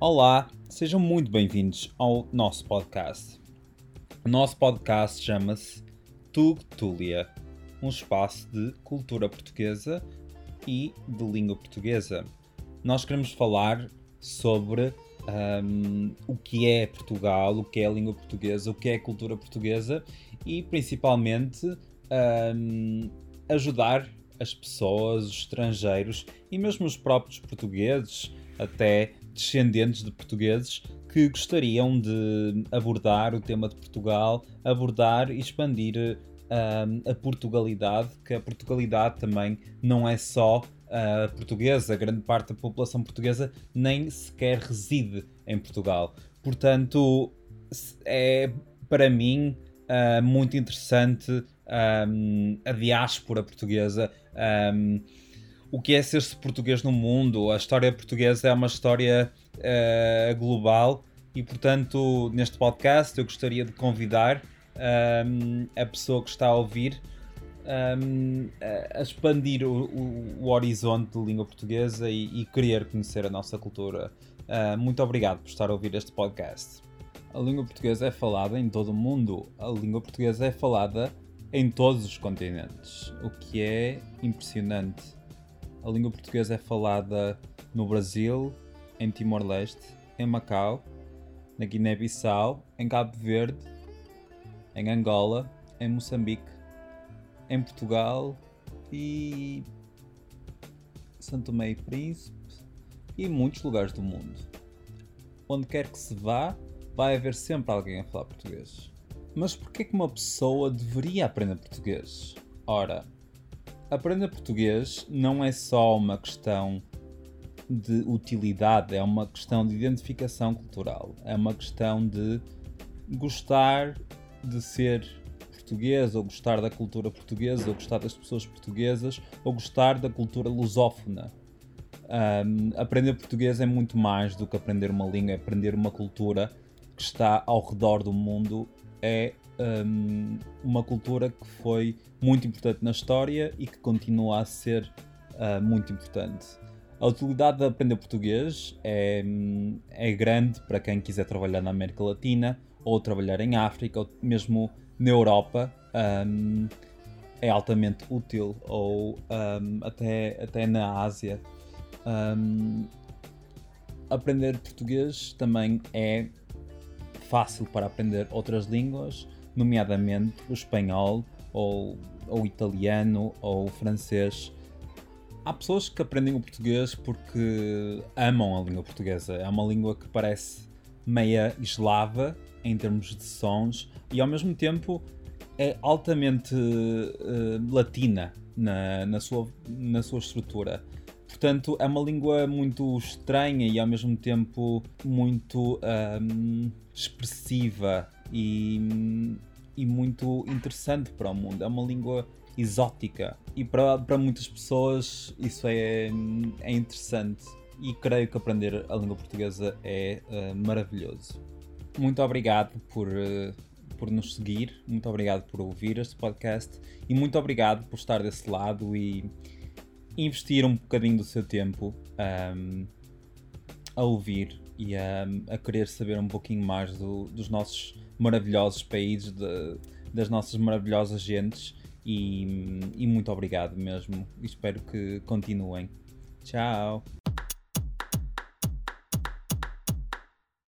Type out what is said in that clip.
Olá, sejam muito bem-vindos ao nosso podcast. O nosso podcast chama-se Tug Tulia, um espaço de cultura portuguesa e de língua portuguesa. Nós queremos falar sobre um, o que é Portugal, o que é a língua portuguesa, o que é a cultura portuguesa e principalmente um, ajudar as pessoas, os estrangeiros e mesmo os próprios portugueses, até descendentes de portugueses, que gostariam de abordar o tema de Portugal, abordar e expandir um, a Portugalidade, que a Portugalidade também não é só uh, portuguesa, grande parte da população portuguesa nem sequer reside em Portugal. Portanto, é para mim uh, muito interessante um, a diáspora portuguesa. Um, o que é ser-se português no mundo? A história portuguesa é uma história uh, global e, portanto, neste podcast eu gostaria de convidar um, a pessoa que está a ouvir um, a expandir o, o, o, horizonte de língua portuguesa e, e querer conhecer a nossa cultura. Uh, muito obrigado por estar a ouvir este podcast. A língua portuguesa é falada em todo o mundo. A língua portuguesa é falada em todos os continentes, o que é impressionante. A língua portuguesa é falada no Brasil, em Timor-Leste, em Macau, na Guiné-Bissau, em Cabo Verde, em Angola, em Moçambique, em Portugal e Santo Tomé e Príncipe e muitos lugares do mundo. Onde quer que se vá, vai haver sempre alguém a falar português. Mas porquê que uma pessoa deveria aprender português? Ora, aprender português não é só uma questão de utilidade, é uma questão de identificação cultural, é uma questão de gostar de ser português, ou gostar da cultura portuguesa, ou gostar das pessoas portuguesas, ou gostar da cultura lusófona. Um, aprender português é muito mais do que aprender uma língua, é aprender uma cultura que está ao redor do mundo. É um, uma cultura que foi muito importante na história e que continua a ser uh, muito importante. A utilidade de aprender português é, é grande para quem quiser trabalhar na América Latina, ou trabalhar em África, ou mesmo na Europa um, é altamente útil, ou um, até, até na Ásia. Um, aprender português também é fácil para aprender outras línguas, nomeadamente o espanhol, ou, ou italiano, ou o francês. Há pessoas que aprendem o português porque amam a língua portuguesa. É uma língua que parece meia eslava em termos de sons e ao mesmo tempo é altamente uh, latina na, na, sua, na sua estrutura. Portanto, é uma língua muito estranha e ao mesmo tempo muito um, expressiva e, e muito interessante para o mundo. É uma língua exótica e para, para muitas pessoas isso é, é interessante. E creio que aprender a língua portuguesa é uh, maravilhoso. Muito obrigado por. Uh, por nos seguir, muito obrigado por ouvir este podcast e muito obrigado por estar desse lado e investir um bocadinho do seu tempo um, a ouvir e a, a, querer saber um pouquinho mais do, dos nossos maravilhosos países, de, das nossas maravilhosas gentes e, e muito obrigado mesmo. Espero que continuem. Tchau!